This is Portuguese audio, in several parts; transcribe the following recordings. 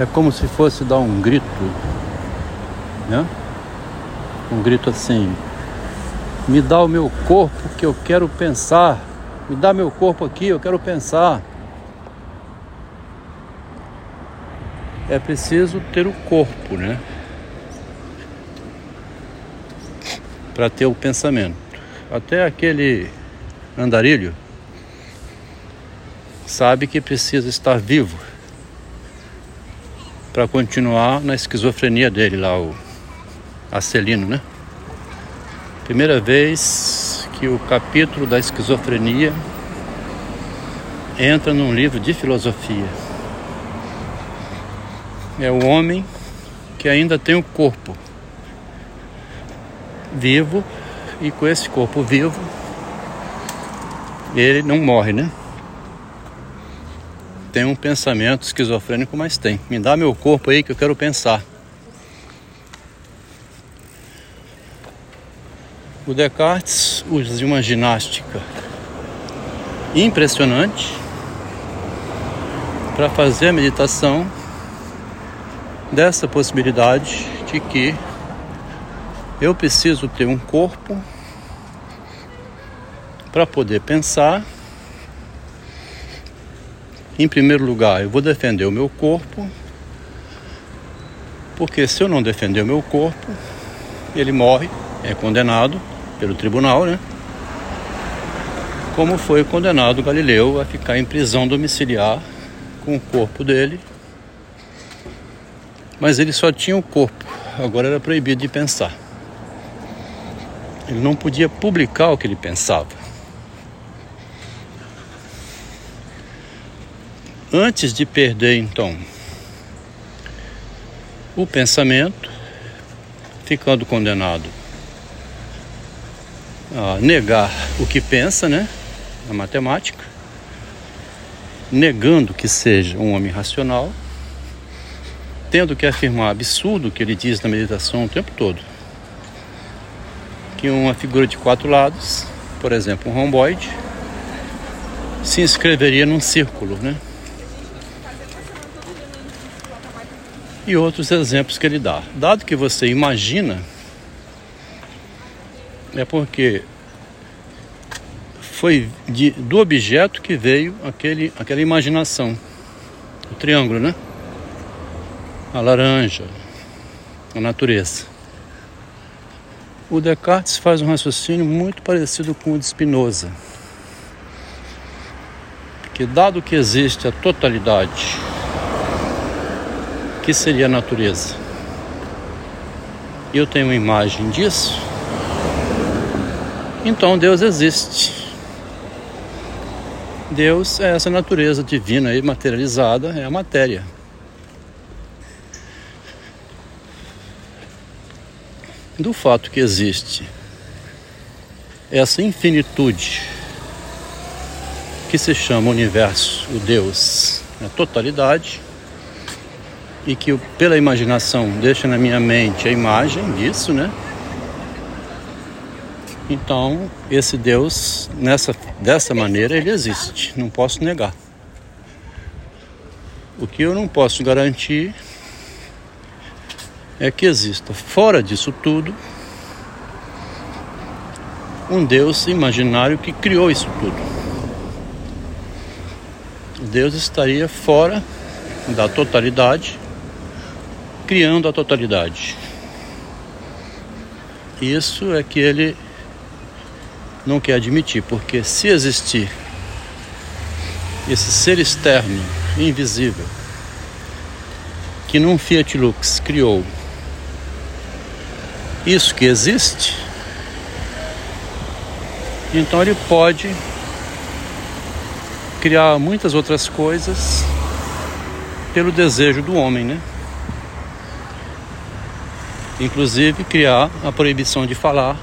É como se fosse dar um grito, né? Um grito assim: me dá o meu corpo que eu quero pensar, me dá meu corpo aqui, eu quero pensar. É preciso ter o corpo, né? Para ter o pensamento. Até aquele andarilho sabe que precisa estar vivo para continuar na esquizofrenia dele lá, o Acelino, né? Primeira vez que o capítulo da esquizofrenia entra num livro de filosofia. É o homem que ainda tem o corpo vivo e com esse corpo vivo ele não morre, né? Tem um pensamento esquizofrênico, mas tem. Me dá meu corpo aí que eu quero pensar. O Descartes usa uma ginástica impressionante para fazer a meditação dessa possibilidade de que eu preciso ter um corpo para poder pensar. Em primeiro lugar, eu vou defender o meu corpo, porque se eu não defender o meu corpo, ele morre, é condenado pelo tribunal, né? Como foi condenado Galileu a ficar em prisão domiciliar com o corpo dele. Mas ele só tinha o corpo, agora era proibido de pensar. Ele não podia publicar o que ele pensava. Antes de perder, então, o pensamento, ficando condenado a negar o que pensa, né? A matemática, negando que seja um homem racional, tendo que afirmar absurdo que ele diz na meditação o tempo todo. Que uma figura de quatro lados, por exemplo, um romboide, se inscreveria num círculo, né? E outros exemplos que ele dá. Dado que você imagina, é porque foi de, do objeto que veio aquele, aquela imaginação. O triângulo, né? A laranja, a natureza. O Descartes faz um raciocínio muito parecido com o de Spinoza. Que dado que existe a totalidade que seria a natureza. Eu tenho uma imagem disso. Então Deus existe. Deus é essa natureza divina e materializada, é a matéria. Do fato que existe essa infinitude que se chama universo, o Deus, a totalidade, e que eu, pela imaginação deixa na minha mente a imagem disso, né? Então, esse Deus, nessa, dessa maneira, ele existe, não posso negar. O que eu não posso garantir é que exista, fora disso tudo, um Deus imaginário que criou isso tudo. Deus estaria fora da totalidade criando a totalidade. Isso é que ele não quer admitir, porque se existir esse ser externo, invisível, que num Fiat Lux criou isso que existe, então ele pode criar muitas outras coisas pelo desejo do homem, né? Inclusive criar a proibição de falar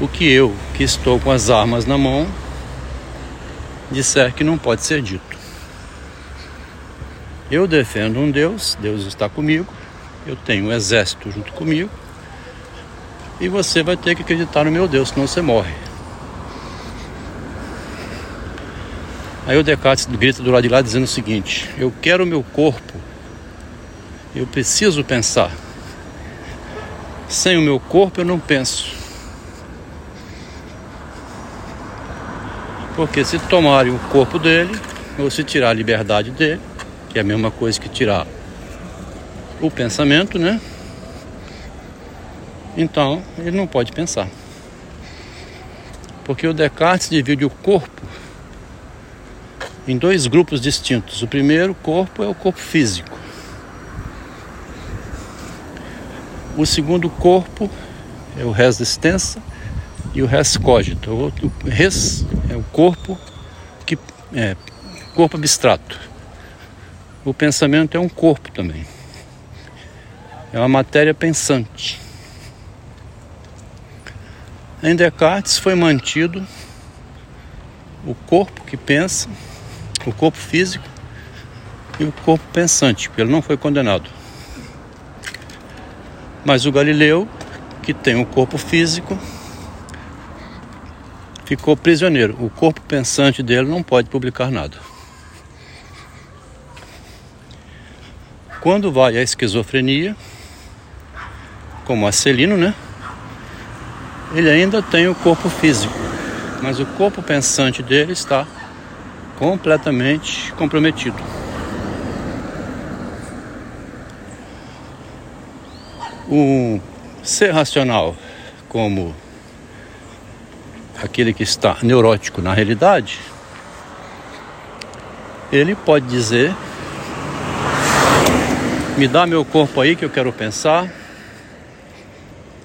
o que eu, que estou com as armas na mão, disser que não pode ser dito. Eu defendo um Deus, Deus está comigo, eu tenho um exército junto comigo, e você vai ter que acreditar no meu Deus, senão você morre. Aí o Descartes grita do lado de lá dizendo o seguinte: Eu quero o meu corpo, eu preciso pensar. Sem o meu corpo eu não penso. Porque se tomarem o corpo dele, ou se tirar a liberdade dele, que é a mesma coisa que tirar o pensamento, né? Então ele não pode pensar. Porque o Descartes divide o corpo em dois grupos distintos. O primeiro corpo é o corpo físico. O segundo corpo é o res extensa e o res cogito. O res é o corpo que é corpo abstrato. O pensamento é um corpo também. É uma matéria pensante. Em Descartes foi mantido o corpo que pensa, o corpo físico e o corpo pensante, porque ele não foi condenado. Mas o Galileu, que tem o corpo físico, ficou prisioneiro. O corpo pensante dele não pode publicar nada. Quando vai a esquizofrenia, como a Celino, né? Ele ainda tem o corpo físico, mas o corpo pensante dele está completamente comprometido. O ser racional, como aquele que está neurótico na realidade, ele pode dizer: me dá meu corpo aí que eu quero pensar,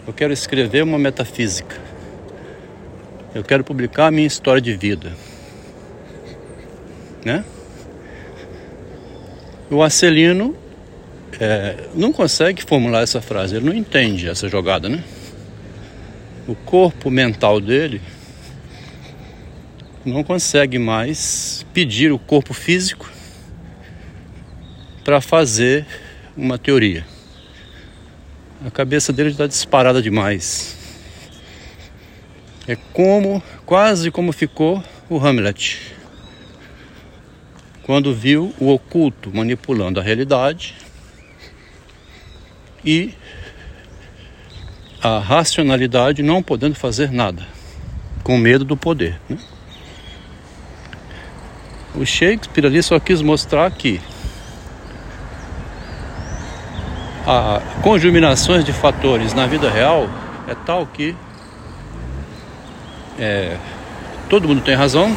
eu quero escrever uma metafísica, eu quero publicar a minha história de vida, né? O Acelino é, não consegue formular essa frase, ele não entende essa jogada, né? O corpo mental dele não consegue mais pedir o corpo físico para fazer uma teoria. A cabeça dele está disparada demais. É como, quase como ficou o Hamlet. Quando viu o oculto manipulando a realidade e a racionalidade não podendo fazer nada, com medo do poder. Né? O Shakespeare ali só quis mostrar que a conjuminações de fatores na vida real é tal que é, todo mundo tem razão,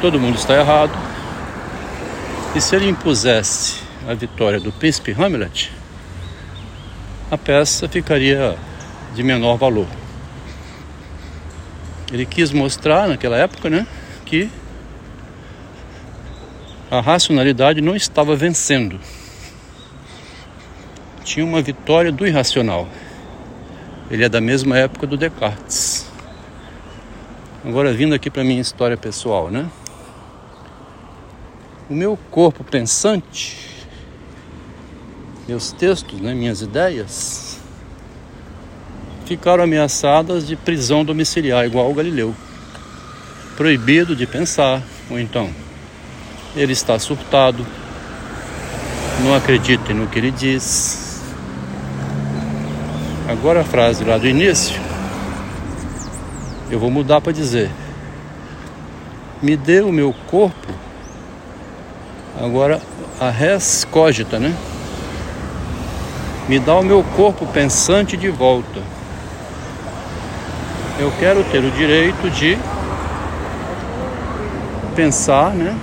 todo mundo está errado. E se ele impusesse a vitória do príncipe Hamlet, a peça ficaria de menor valor. Ele quis mostrar naquela época, né, que a racionalidade não estava vencendo. Tinha uma vitória do irracional. Ele é da mesma época do Descartes. Agora vindo aqui para minha história pessoal, né? O meu corpo pensante, meus textos, né, minhas ideias, ficaram ameaçadas de prisão domiciliar, igual o Galileu. Proibido de pensar, ou então ele está surtado, não acreditem no que ele diz. Agora a frase lá do início, eu vou mudar para dizer: me dê o meu corpo, agora a res cogita, né? Me dá o meu corpo pensante de volta. Eu quero ter o direito de pensar, né?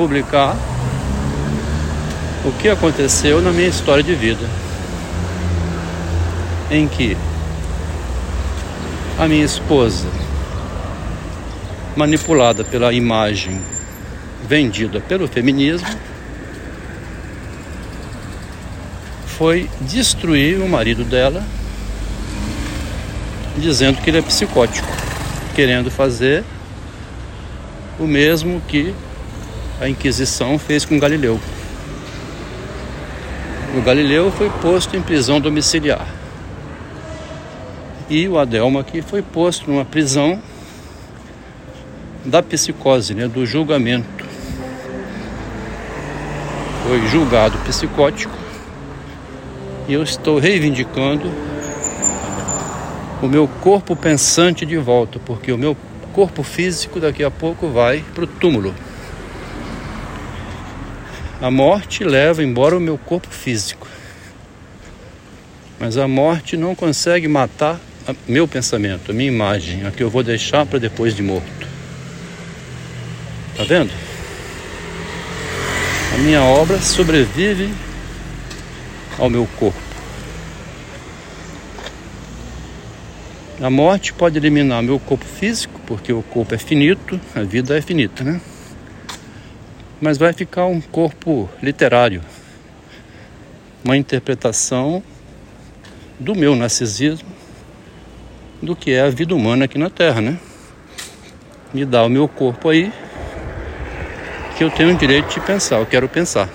publicar o que aconteceu na minha história de vida, em que a minha esposa, manipulada pela imagem vendida pelo feminismo, foi destruir o marido dela, dizendo que ele é psicótico, querendo fazer o mesmo que a Inquisição fez com Galileu. O Galileu foi posto em prisão domiciliar. E o Adelmo aqui foi posto numa prisão da psicose, né, do julgamento. Foi julgado psicótico e eu estou reivindicando o meu corpo pensante de volta, porque o meu corpo físico daqui a pouco vai para o túmulo. A morte leva embora o meu corpo físico, mas a morte não consegue matar meu pensamento, a minha imagem, a que eu vou deixar para depois de morto. Tá vendo? A minha obra sobrevive ao meu corpo. A morte pode eliminar meu corpo físico, porque o corpo é finito, a vida é finita, né? Mas vai ficar um corpo literário, uma interpretação do meu narcisismo, do que é a vida humana aqui na Terra, né? Me dá o meu corpo aí, que eu tenho o direito de pensar, eu quero pensar.